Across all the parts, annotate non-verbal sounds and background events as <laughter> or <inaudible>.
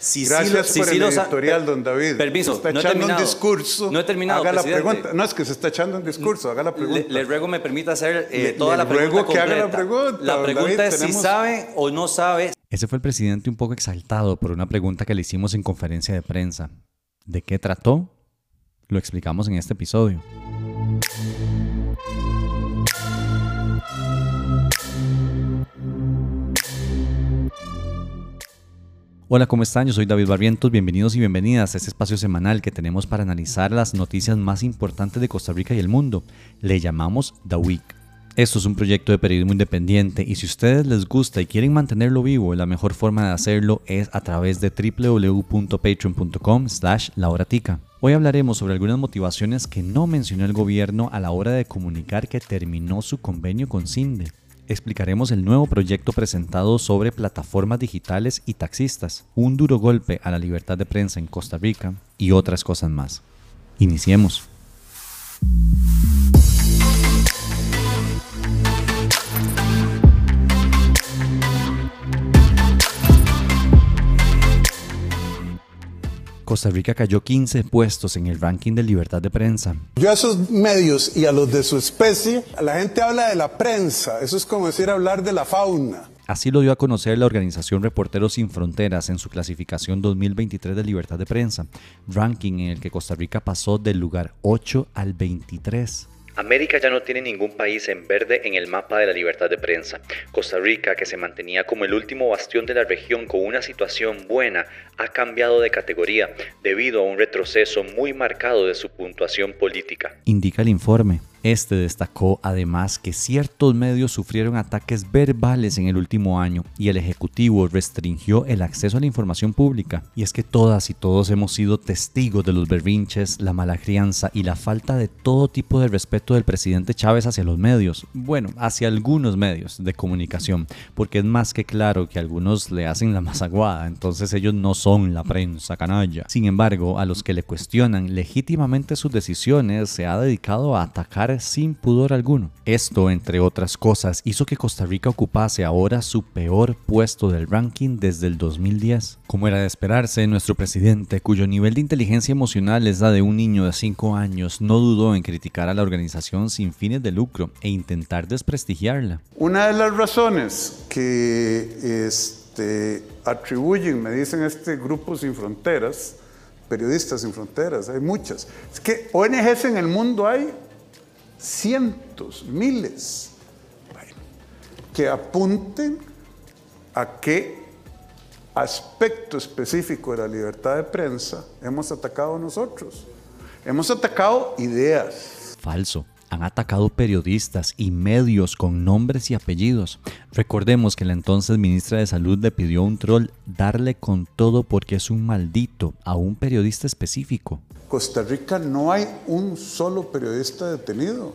Si Gracias sí lo- por si el editorial, don David. Permiso, Se está no he echando terminado. un discurso. No he terminado, Haga la presidente. pregunta. No, es que se está echando un discurso. Haga la pregunta. Le, le ruego me permita hacer eh, Le- toda le la pregunta ruego que haga la completa. pregunta, La pregunta David, es si tenemos- sabe o no sabe Ese fue el presidente un poco exaltado por una pregunta que le hicimos en conferencia de prensa. ¿De qué trató? Lo explicamos en este episodio. Hola, ¿cómo están? Yo soy David Barrientos. Bienvenidos y bienvenidas a este espacio semanal que tenemos para analizar las noticias más importantes de Costa Rica y el mundo. Le llamamos The Week. Esto es un proyecto de periodismo independiente y si ustedes les gusta y quieren mantenerlo vivo, la mejor forma de hacerlo es a través de www.patreon.com slash lahoratica. Hoy hablaremos sobre algunas motivaciones que no mencionó el gobierno a la hora de comunicar que terminó su convenio con CINDE. Explicaremos el nuevo proyecto presentado sobre plataformas digitales y taxistas, un duro golpe a la libertad de prensa en Costa Rica y otras cosas más. Iniciemos. Costa Rica cayó 15 puestos en el ranking de libertad de prensa. Yo a esos medios y a los de su especie, la gente habla de la prensa, eso es como decir hablar de la fauna. Así lo dio a conocer la organización Reporteros Sin Fronteras en su clasificación 2023 de libertad de prensa, ranking en el que Costa Rica pasó del lugar 8 al 23. América ya no tiene ningún país en verde en el mapa de la libertad de prensa. Costa Rica, que se mantenía como el último bastión de la región con una situación buena, ha cambiado de categoría debido a un retroceso muy marcado de su puntuación política. Indica el informe. Este destacó además que ciertos medios sufrieron ataques verbales en el último año y el Ejecutivo restringió el acceso a la información pública. Y es que todas y todos hemos sido testigos de los berrinches, la mala crianza y la falta de todo tipo de respeto del presidente Chávez hacia los medios. Bueno, hacia algunos medios de comunicación, porque es más que claro que algunos le hacen la masaguada, entonces ellos no son la prensa canalla. Sin embargo, a los que le cuestionan legítimamente sus decisiones se ha dedicado a atacar sin pudor alguno. Esto, entre otras cosas, hizo que Costa Rica ocupase ahora su peor puesto del ranking desde el 2010. Como era de esperarse, nuestro presidente, cuyo nivel de inteligencia emocional es la de un niño de 5 años, no dudó en criticar a la organización sin fines de lucro e intentar desprestigiarla. Una de las razones que este, atribuyen, me dicen este grupo sin fronteras, periodistas sin fronteras, hay muchas, es que ONGs en el mundo hay cientos, miles, que apunten a qué aspecto específico de la libertad de prensa hemos atacado nosotros. Hemos atacado ideas. Falso. Han atacado periodistas y medios con nombres y apellidos. Recordemos que la entonces ministra de Salud le pidió a un troll darle con todo porque es un maldito a un periodista específico. Costa Rica no hay un solo periodista detenido.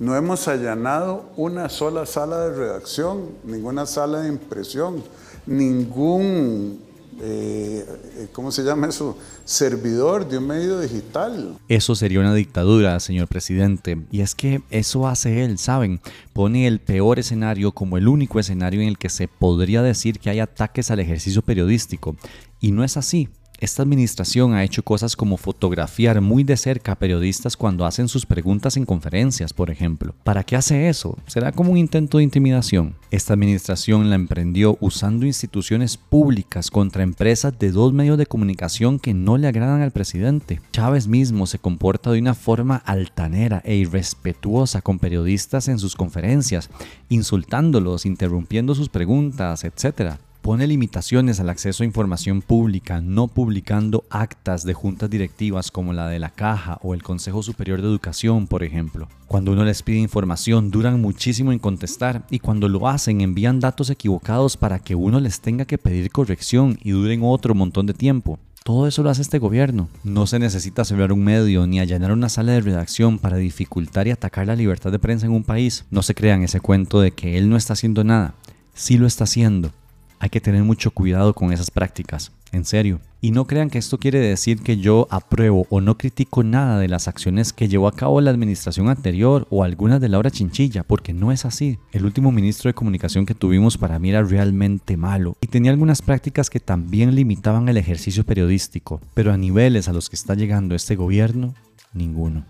No hemos allanado una sola sala de redacción, ninguna sala de impresión, ningún, eh, ¿cómo se llama eso? Servidor de un medio digital. Eso sería una dictadura, señor presidente. Y es que eso hace él, ¿saben? Pone el peor escenario como el único escenario en el que se podría decir que hay ataques al ejercicio periodístico. Y no es así. Esta administración ha hecho cosas como fotografiar muy de cerca a periodistas cuando hacen sus preguntas en conferencias, por ejemplo. ¿Para qué hace eso? ¿Será como un intento de intimidación? Esta administración la emprendió usando instituciones públicas contra empresas de dos medios de comunicación que no le agradan al presidente. Chávez mismo se comporta de una forma altanera e irrespetuosa con periodistas en sus conferencias, insultándolos, interrumpiendo sus preguntas, etc pone limitaciones al acceso a información pública, no publicando actas de juntas directivas como la de la Caja o el Consejo Superior de Educación, por ejemplo. Cuando uno les pide información, duran muchísimo en contestar y cuando lo hacen envían datos equivocados para que uno les tenga que pedir corrección y duren otro montón de tiempo. Todo eso lo hace este gobierno. No se necesita cerrar un medio ni allanar una sala de redacción para dificultar y atacar la libertad de prensa en un país. No se crean ese cuento de que él no está haciendo nada. Sí lo está haciendo Hay que tener mucho cuidado con esas prácticas, en serio. Y no crean que esto quiere decir que yo apruebo o no critico nada de las acciones que llevó a cabo la administración anterior o algunas de Laura Chinchilla, porque no es así. El último ministro de comunicación que tuvimos para mí era realmente malo y tenía algunas prácticas que también limitaban el ejercicio periodístico, pero a niveles a los que está llegando este gobierno, ninguno.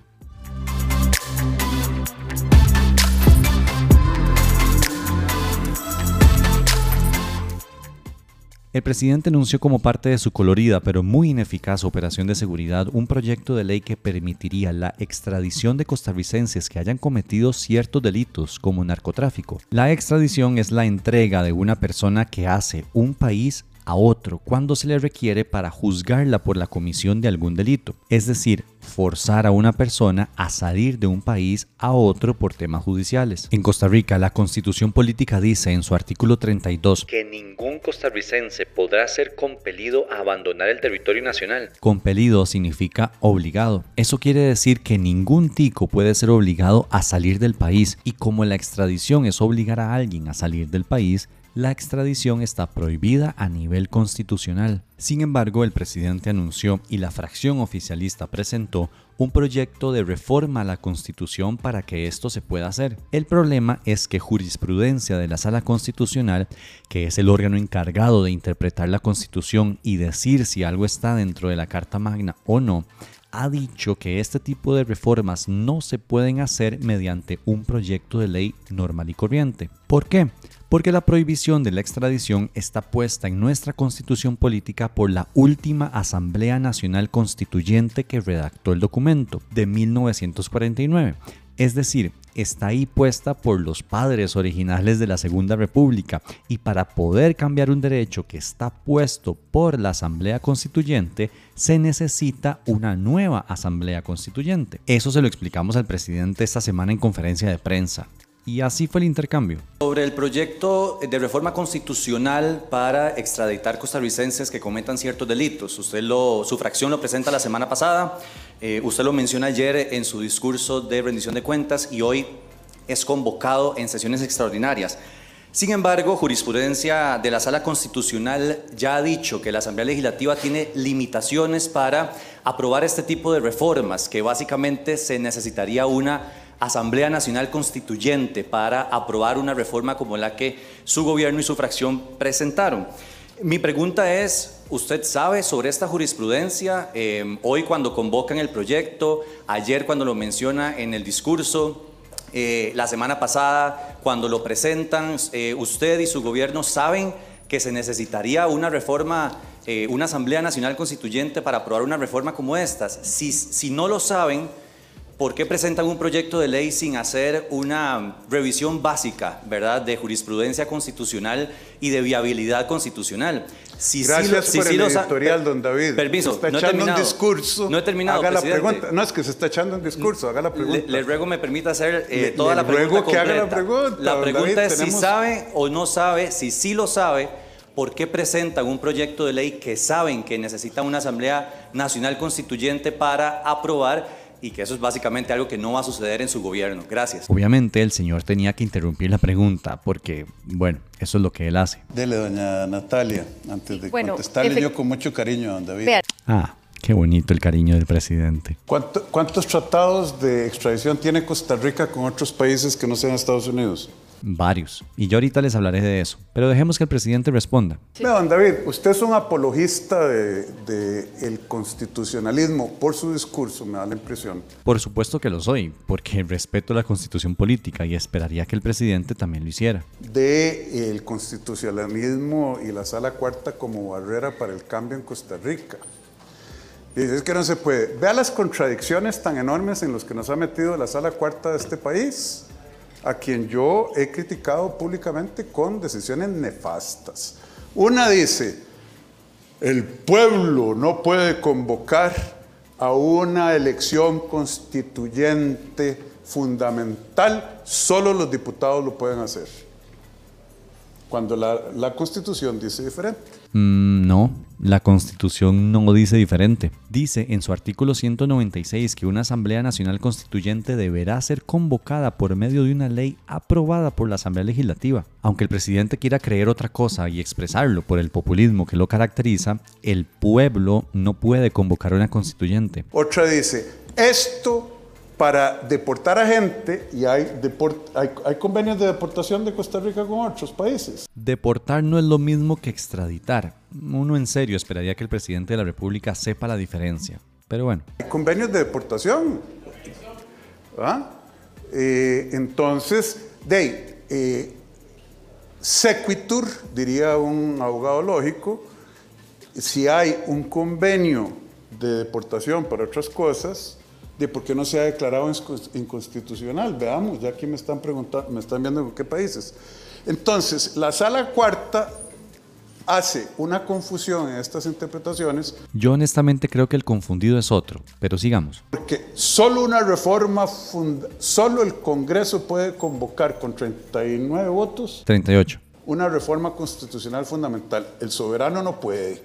El presidente anunció como parte de su colorida pero muy ineficaz operación de seguridad un proyecto de ley que permitiría la extradición de costarricenses que hayan cometido ciertos delitos como narcotráfico. La extradición es la entrega de una persona que hace un país a otro cuando se le requiere para juzgarla por la comisión de algún delito, es decir, forzar a una persona a salir de un país a otro por temas judiciales. En Costa Rica, la constitución política dice en su artículo 32 que ningún costarricense podrá ser compelido a abandonar el territorio nacional. Compelido significa obligado. Eso quiere decir que ningún tico puede ser obligado a salir del país y como la extradición es obligar a alguien a salir del país, la extradición está prohibida a nivel constitucional. Sin embargo, el presidente anunció y la fracción oficialista presentó un proyecto de reforma a la Constitución para que esto se pueda hacer. El problema es que jurisprudencia de la Sala Constitucional, que es el órgano encargado de interpretar la Constitución y decir si algo está dentro de la Carta Magna o no, ha dicho que este tipo de reformas no se pueden hacer mediante un proyecto de ley normal y corriente. ¿Por qué? Porque la prohibición de la extradición está puesta en nuestra constitución política por la última Asamblea Nacional Constituyente que redactó el documento de 1949. Es decir, está ahí puesta por los padres originales de la Segunda República y para poder cambiar un derecho que está puesto por la Asamblea Constituyente se necesita una nueva Asamblea Constituyente. Eso se lo explicamos al presidente esta semana en conferencia de prensa. Y así fue el intercambio. Sobre el proyecto de reforma constitucional para extraditar costarricenses que cometan ciertos delitos. Usted lo, su fracción lo presenta la semana pasada, eh, usted lo menciona ayer en su discurso de rendición de cuentas y hoy es convocado en sesiones extraordinarias. Sin embargo, jurisprudencia de la Sala Constitucional ya ha dicho que la Asamblea Legislativa tiene limitaciones para aprobar este tipo de reformas, que básicamente se necesitaría una Asamblea Nacional Constituyente para aprobar una reforma como la que su gobierno y su fracción presentaron. Mi pregunta es, ¿usted sabe sobre esta jurisprudencia? Eh, hoy cuando convocan el proyecto, ayer cuando lo menciona en el discurso, eh, la semana pasada cuando lo presentan, eh, usted y su gobierno saben que se necesitaría una reforma, una Asamblea Nacional Constituyente para aprobar una reforma como estas. Si, si no lo saben, ¿Por qué presentan un proyecto de ley sin hacer una revisión básica, verdad, de jurisprudencia constitucional y de viabilidad constitucional? Si Gracias por el editorial, don David. Permiso, está no echando he un discurso. No he terminado, haga presidente. la pregunta. No, es que se está echando un discurso, haga la pregunta. Le, ruego me permita hacer eh, Le- toda le la pregunta ruego que haga la pregunta, La pregunta David, es si sabe o no sabe, si sí lo sabe, ¿por qué presentan un proyecto de ley que saben que necesita una Asamblea Nacional Constituyente para aprobar y que eso es básicamente algo que no va a suceder en su gobierno? Gracias. Obviamente el señor tenía que interrumpir la pregunta porque, bueno, eso es lo que él hace. Dele, doña Natalia, antes de Bueno, contestarle yo con mucho cariño a don David. Vea, Ah, qué bonito el cariño del presidente. ¿Cuánto- ¿Cuántos tratados de extradición tiene Costa Rica con otros países que no sean Estados Unidos? Varios. Y yo ahorita les hablaré de eso. Pero dejemos que el presidente responda. Don David, usted es un apologista del de, el constitucionalismo por su discurso, me da la impresión. Por supuesto que lo soy, porque respeto la constitución política y esperaría que el presidente también lo hiciera. De el constitucionalismo y la sala cuarta como barrera para el cambio en Costa Rica. Dice, es que no se puede. Vea las contradicciones tan enormes en las que nos ha metido la sala cuarta de este país, a quien yo he criticado públicamente con decisiones nefastas. Una dice, el pueblo no puede convocar a una elección constituyente fundamental, solo los diputados lo pueden hacer. Cuando la, la constitución dice diferente. Mm, no, la Constitución no dice diferente. Dice en su artículo 196 que una Asamblea Nacional Constituyente deberá ser convocada por medio de una ley aprobada por la Asamblea Legislativa. Aunque el presidente quiera creer otra cosa y expresarlo por el populismo que lo caracteriza, el pueblo no puede convocar una constituyente. Otra dice, esto para deportar a gente y hay, hay, convenios de deportación de Costa Rica con otros países. Deportar no es lo mismo que extraditar. Uno en serio esperaría que el presidente de la República sepa la diferencia. Pero bueno. Hay convenios de deportación. ¿Ah? Eh, entonces, de eh, sequitur, diría un abogado lógico, si hay un convenio de deportación para otras cosas, de por qué no se ha declarado inconstitucional. Veamos, ya aquí me están preguntando, me están viendo en qué países. Entonces, la sala cuarta hace una confusión en estas interpretaciones. Yo honestamente creo que el confundido es otro, pero sigamos. Porque solo una reforma, solo el Congreso puede convocar con 39 votos. 38. Una reforma constitucional fundamental. El soberano no puede.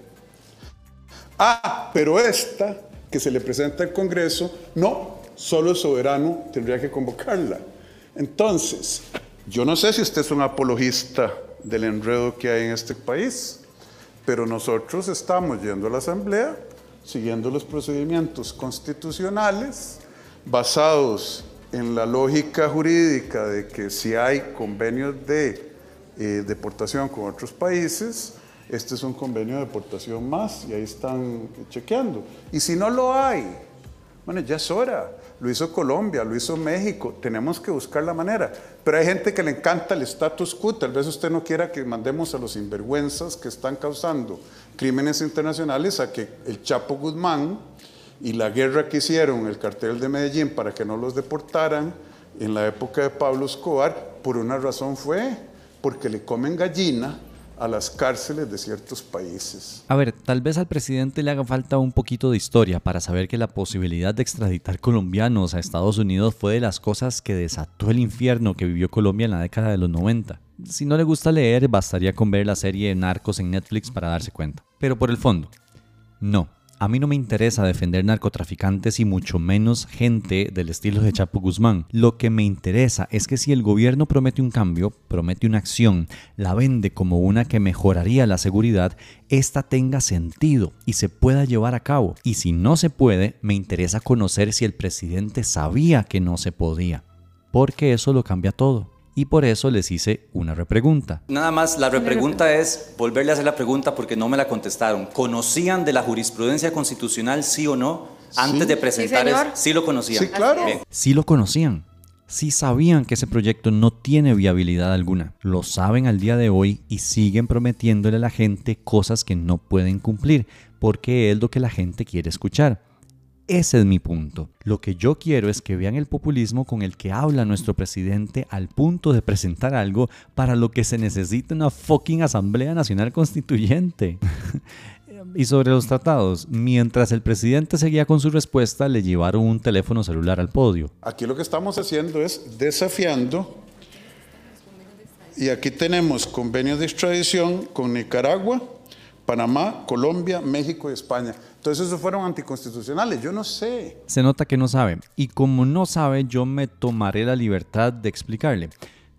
Ah, pero esta que se le presenta al Congreso, no, solo el soberano tendría que convocarla. Entonces, yo no sé si usted es un apologista del enredo que hay en este país, pero nosotros estamos yendo a la Asamblea siguiendo los procedimientos constitucionales basados en la lógica jurídica de que si hay convenios de eh, deportación con otros países, este es un convenio de deportación más y ahí están chequeando. Y si no lo hay, bueno, ya es hora. Lo hizo Colombia, lo hizo México, tenemos que buscar la manera. Pero hay gente que le encanta el status quo, tal vez usted no quiera que mandemos a los sinvergüenzas que están causando crímenes internacionales a que el Chapo Guzmán y la guerra que hicieron el cartel de Medellín para que no los deportaran en la época de Pablo Escobar, por una razón fue porque le comen gallina a las cárceles de ciertos países. A ver, tal vez al presidente le haga falta un poquito de historia para saber que la posibilidad de extraditar colombianos a Estados Unidos fue de las cosas que desató el infierno que vivió Colombia en la década de los 90. Si no le gusta leer, bastaría con ver la serie Narcos en Netflix para darse cuenta. Pero por el fondo, no, a mí no me interesa defender narcotraficantes y mucho menos gente del estilo de Chapo Guzmán. Lo que me interesa es que si el gobierno promete un cambio, promete una acción, la vende como una que mejoraría la seguridad, esta tenga sentido y se pueda llevar a cabo. Y si no se puede, me interesa conocer si el presidente sabía que no se podía. Porque eso lo cambia todo y por eso les hice una repregunta. Nada más, la repregunta es volverle a hacer la pregunta porque no me la contestaron. ¿Conocían de la jurisprudencia constitucional, sí o no? Antes de presentar sí, eso, sí lo conocían. Sí, claro. Sí lo conocían. Sí sabían que ese proyecto no tiene viabilidad alguna. Lo saben al día de hoy y siguen prometiéndole a la gente cosas que no pueden cumplir porque es lo que la gente quiere escuchar. Ese es mi punto. Lo que yo quiero es que vean el populismo con el que habla nuestro presidente al punto de presentar algo para lo que se necesita una fucking Asamblea Nacional Constituyente. <laughs> y sobre los tratados, mientras el presidente seguía con su respuesta, le llevaron un teléfono celular al podio. Aquí lo que estamos haciendo es desafiando. Y aquí tenemos convenios de extradición con Nicaragua, Panamá, Colombia, México y España. Entonces esos fueron anticonstitucionales, yo no sé. Se nota que no sabe. Y como no sabe, yo me tomaré la libertad de explicarle.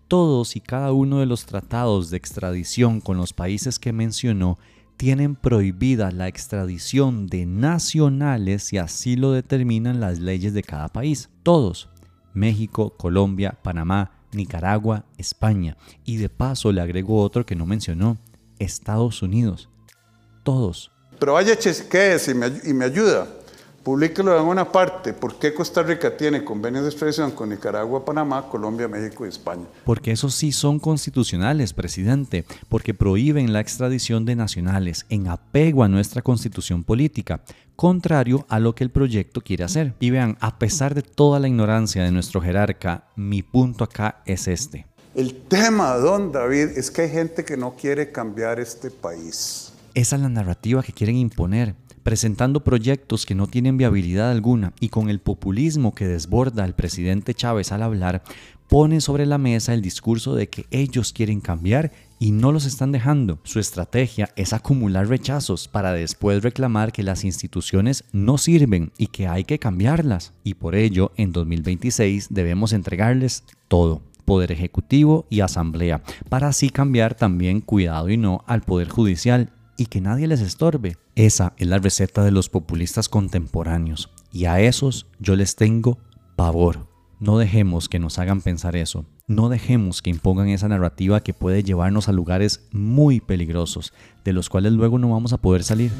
Todos y cada uno de los tratados de extradición con los países que mencionó tienen prohibida la extradición de nacionales si así lo determinan las leyes de cada país. Todos. México, Colombia, Panamá, Nicaragua, España. Y de paso le agrego otro que no mencionó, Estados Unidos. Todos. Pero vaya, chequeese y me, y me ayuda. Publíquelo en una parte. ¿Por qué Costa Rica tiene convenios de extradición con Nicaragua, Panamá, Colombia, México y España? Porque esos sí son constitucionales, presidente. Porque prohíben la extradición de nacionales en apego a nuestra constitución política, contrario a lo que el proyecto quiere hacer. Y vean, a pesar de toda la ignorancia de nuestro jerarca, mi punto acá es este. El tema, don David, es que hay gente que no quiere cambiar este país. Esa es la narrativa que quieren imponer, presentando proyectos que no tienen viabilidad alguna y con el populismo que desborda el presidente Chávez al hablar, pone sobre la mesa el discurso de que ellos quieren cambiar y no los están dejando. Su estrategia es acumular rechazos para después reclamar que las instituciones no sirven y que hay que cambiarlas. Y por ello, en 2026 debemos entregarles todo Poder Ejecutivo y Asamblea, para así cambiar también, cuidado y no, al Poder Judicial y que nadie les estorbe. Esa es la receta de los populistas contemporáneos y a esos yo les tengo pavor. No dejemos que nos hagan pensar eso. No dejemos que impongan esa narrativa que puede llevarnos a lugares muy peligrosos, de los cuales luego no vamos a poder salir.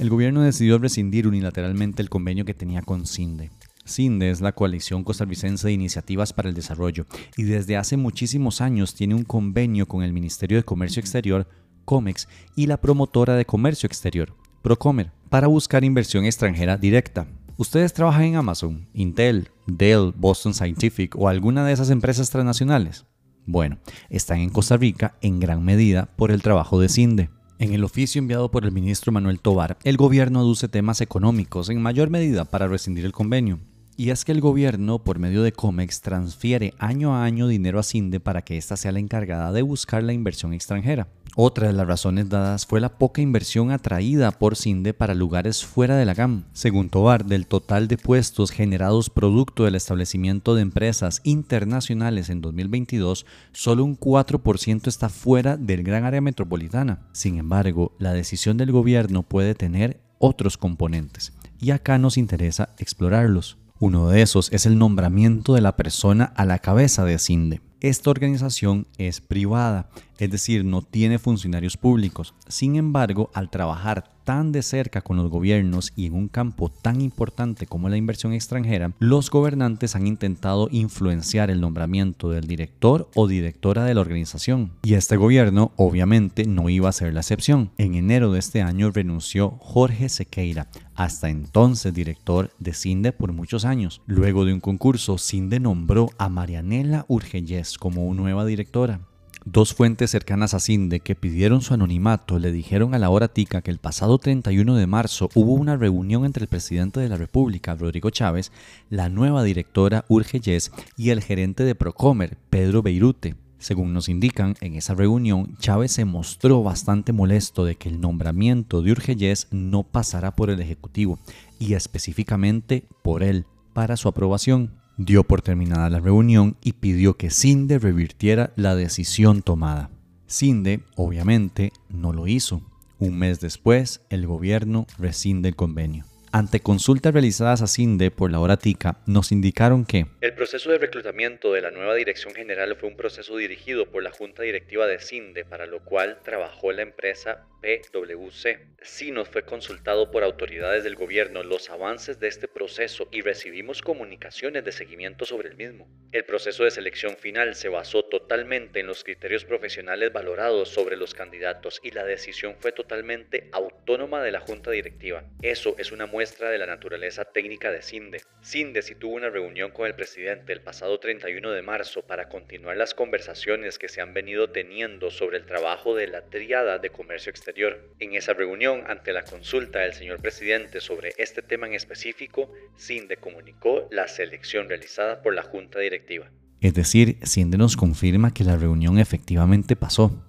El gobierno decidió rescindir unilateralmente el convenio que tenía con CINDE. CINDE es la Coalición Costarricense de Iniciativas para el Desarrollo y desde hace muchísimos años tiene un convenio con el Ministerio de Comercio Exterior, COMEX, y la promotora de Comercio Exterior, Procomer, para buscar inversión extranjera directa. ¿Ustedes trabajan en Amazon, Intel, Dell, Boston Scientific o alguna de esas empresas transnacionales? Bueno, están en Costa Rica en gran medida por el trabajo de CINDE. En el oficio enviado por el ministro Manuel Tobar, el gobierno aduce temas económicos en mayor medida para rescindir el convenio. Y es que el gobierno, por medio de COMEX, transfiere año a año dinero a CINDE para que ésta sea la encargada de buscar la inversión extranjera. Otra de las razones dadas fue la poca inversión atraída por CINDE para lugares fuera de la GAM. Según Tobar, del total de puestos generados producto del establecimiento de empresas internacionales en 2022, solo un 4% está fuera del gran área metropolitana. Sin embargo, la decisión del gobierno puede tener otros componentes, y acá nos interesa explorarlos. Uno de esos es el nombramiento de la persona a la cabeza de CINDE. Esta organización es privada, es decir, no tiene funcionarios públicos. Sin embargo, al trabajar tan de cerca con los gobiernos y en un campo tan importante como la inversión extranjera, los gobernantes han intentado influenciar el nombramiento del director o directora de la organización. Y este gobierno obviamente no iba a ser la excepción. En enero de este año renunció Jorge Sequeira, hasta entonces director de CINDE por muchos años. Luego de un concurso, CINDE nombró a Marianela Urgellés como nueva directora. Dos fuentes cercanas a Cinde que pidieron su anonimato le dijeron a la hora tica que el pasado 31 de marzo hubo una reunión entre el presidente de la República, Rodrigo Chávez, la nueva directora Urge Yes y el gerente de Procomer, Pedro Beirute. Según nos indican, en esa reunión Chávez se mostró bastante molesto de que el nombramiento de Urgeyes no pasara por el Ejecutivo y específicamente por él para su aprobación dio por terminada la reunión y pidió que Cinde revirtiera la decisión tomada. Cinde, obviamente, no lo hizo. Un mes después, el gobierno rescinde el convenio. Ante consultas realizadas a CINDE por la hora TICA, nos indicaron que el proceso de reclutamiento de la nueva dirección general fue un proceso dirigido por la Junta Directiva de CINDE, para lo cual trabajó la empresa PwC. Sí nos fue consultado por autoridades del gobierno los avances de este proceso y recibimos comunicaciones de seguimiento sobre el mismo. El proceso de selección final se basó totalmente en los criterios profesionales valorados sobre los candidatos y la decisión fue totalmente autónoma de la Junta Directiva. Eso es una muestra de la naturaleza técnica de CINDE. CINDE sí tuvo una reunión con el presidente el pasado 31 de marzo para continuar las conversaciones que se han venido teniendo sobre el trabajo de la triada de comercio exterior en esa reunión, ante la consulta del señor presidente sobre este tema en específico, CINDE comunicó la selección realizada por la Junta Directiva. Es decir, CINDE nos confirma que la reunión efectivamente pasó.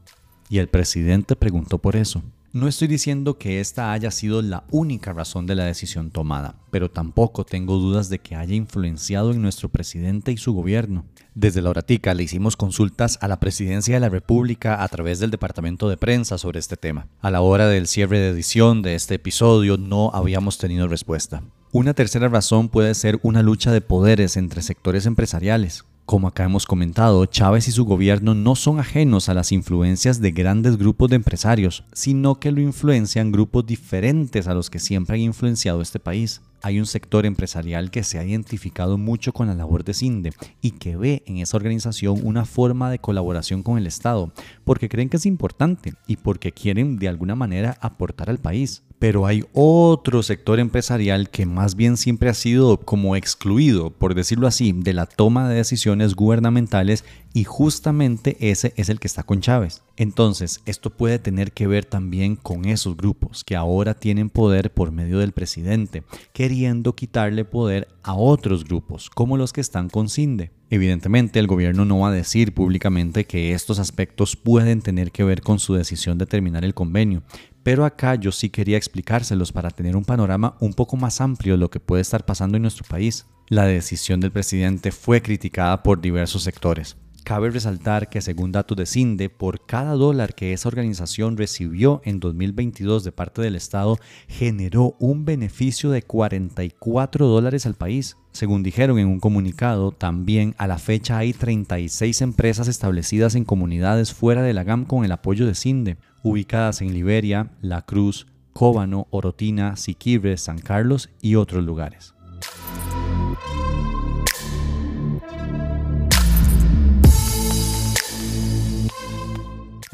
Y el presidente preguntó por eso. No estoy diciendo que esta haya sido la única razón de la decisión tomada, pero tampoco tengo dudas de que haya influenciado en nuestro presidente y su gobierno. Desde la Horatica le hicimos consultas a la Presidencia de la República a través del Departamento de Prensa sobre este tema. A la hora del cierre de edición de este episodio no habíamos tenido respuesta. Una tercera razón puede ser una lucha de poderes entre sectores empresariales. Como acá hemos comentado, Chávez y su gobierno no son ajenos a las influencias de grandes grupos de empresarios, sino que lo influencian grupos diferentes a los que siempre han influenciado este país. Hay un sector empresarial que se ha identificado mucho con la labor de CINDE y que ve en esa organización una forma de colaboración con el Estado, porque creen que es importante y porque quieren de alguna manera aportar al país pero hay otro sector empresarial que más bien siempre ha sido como excluido, por decirlo así, de la toma de decisiones gubernamentales y justamente ese es el que está con Chávez. Entonces, esto puede tener que ver también con esos grupos que ahora tienen poder por medio del presidente, que queriendo quitarle poder a otros grupos, como los que están con CINDE. Evidentemente, el gobierno no va a decir públicamente que estos aspectos pueden tener que ver con su decisión de terminar el convenio, pero acá yo sí quería explicárselos para tener un panorama un poco más amplio de lo que puede estar pasando en nuestro país. La decisión del presidente fue criticada por diversos sectores. Cabe resaltar que según datos de CINDE, por cada dólar que esa organización recibió en 2022 de parte del Estado, generó un beneficio de 44 dólares al país. Según dijeron en un comunicado, también a la fecha hay 36 empresas establecidas en comunidades fuera de la GAM con el apoyo de CINDE, ubicadas en Liberia, La Cruz, Cóbano, Orotina, Siquibres, San Carlos y otros lugares.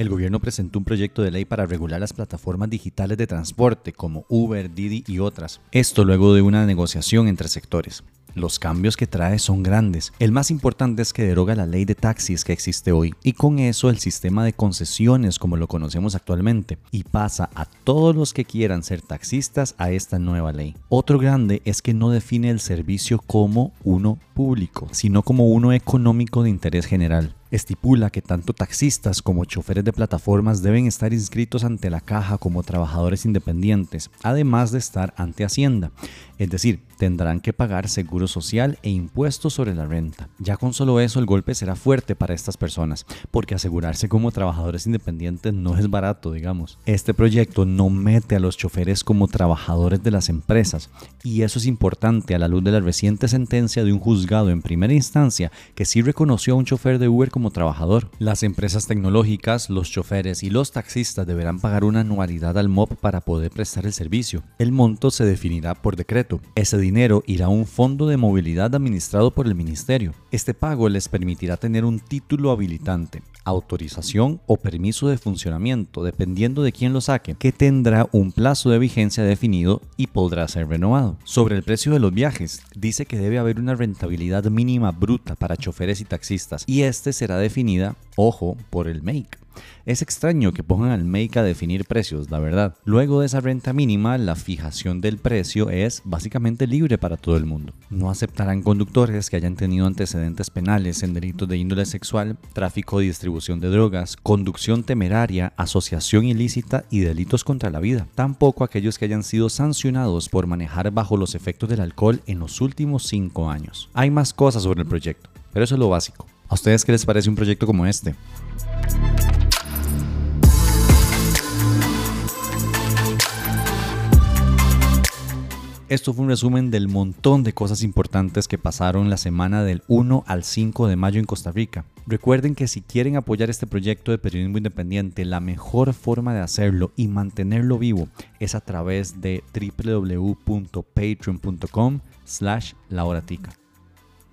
El gobierno presentó un proyecto de ley para regular las plataformas digitales de transporte como Uber, Didi y otras. Esto luego de una negociación entre sectores. Los cambios que trae son grandes. El más importante es que deroga la ley de taxis que existe hoy y con eso el sistema de concesiones como lo conocemos actualmente y pasa a todos los que quieran ser taxistas a esta nueva ley. Otro grande es que no define el servicio como uno público, sino como uno económico de interés general estipula que tanto taxistas como choferes de plataformas deben estar inscritos ante la caja como trabajadores independientes, además de estar ante Hacienda. Es decir, tendrán que pagar seguro social e impuestos sobre la renta. Ya con solo eso el golpe será fuerte para estas personas, porque asegurarse como trabajadores independientes no es barato, digamos. Este proyecto no mete a los choferes como trabajadores de las empresas, y eso es importante a la luz de la reciente sentencia de un juzgado en primera instancia que sí reconoció a un chofer de Uber como trabajador. Las empresas tecnológicas, los choferes y los taxistas deberán pagar una anualidad al MOP para poder prestar el servicio. El monto se definirá por decreto. Ese dinero irá a un fondo de movilidad administrado por el ministerio. Este pago les permitirá tener un título habilitante autorización o permiso de funcionamiento, dependiendo de quién lo saque, que tendrá un plazo de vigencia definido y podrá ser renovado. Sobre el precio de los viajes, dice que debe haber una rentabilidad mínima bruta para choferes y taxistas y este será definida, ojo, por el MAKE. Es extraño que pongan al make a definir precios, la verdad. Luego de esa renta mínima, la fijación del precio es básicamente libre para todo el mundo. No aceptarán conductores que hayan tenido antecedentes penales en delitos de índole sexual, tráfico y distribución de drogas, conducción temeraria, asociación ilícita y delitos contra la vida. Tampoco aquellos que hayan sido sancionados por manejar bajo los efectos del alcohol en los últimos cinco años. Hay más cosas sobre el proyecto, pero eso es lo básico. ¿A ustedes qué les parece un proyecto como este? Esto fue un resumen del montón de cosas importantes que pasaron la semana del 1 al 5 de mayo en Costa Rica. Recuerden que si quieren apoyar este proyecto de periodismo independiente, la mejor forma de hacerlo y mantenerlo vivo es a través de www.patreon.com slash.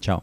Chao.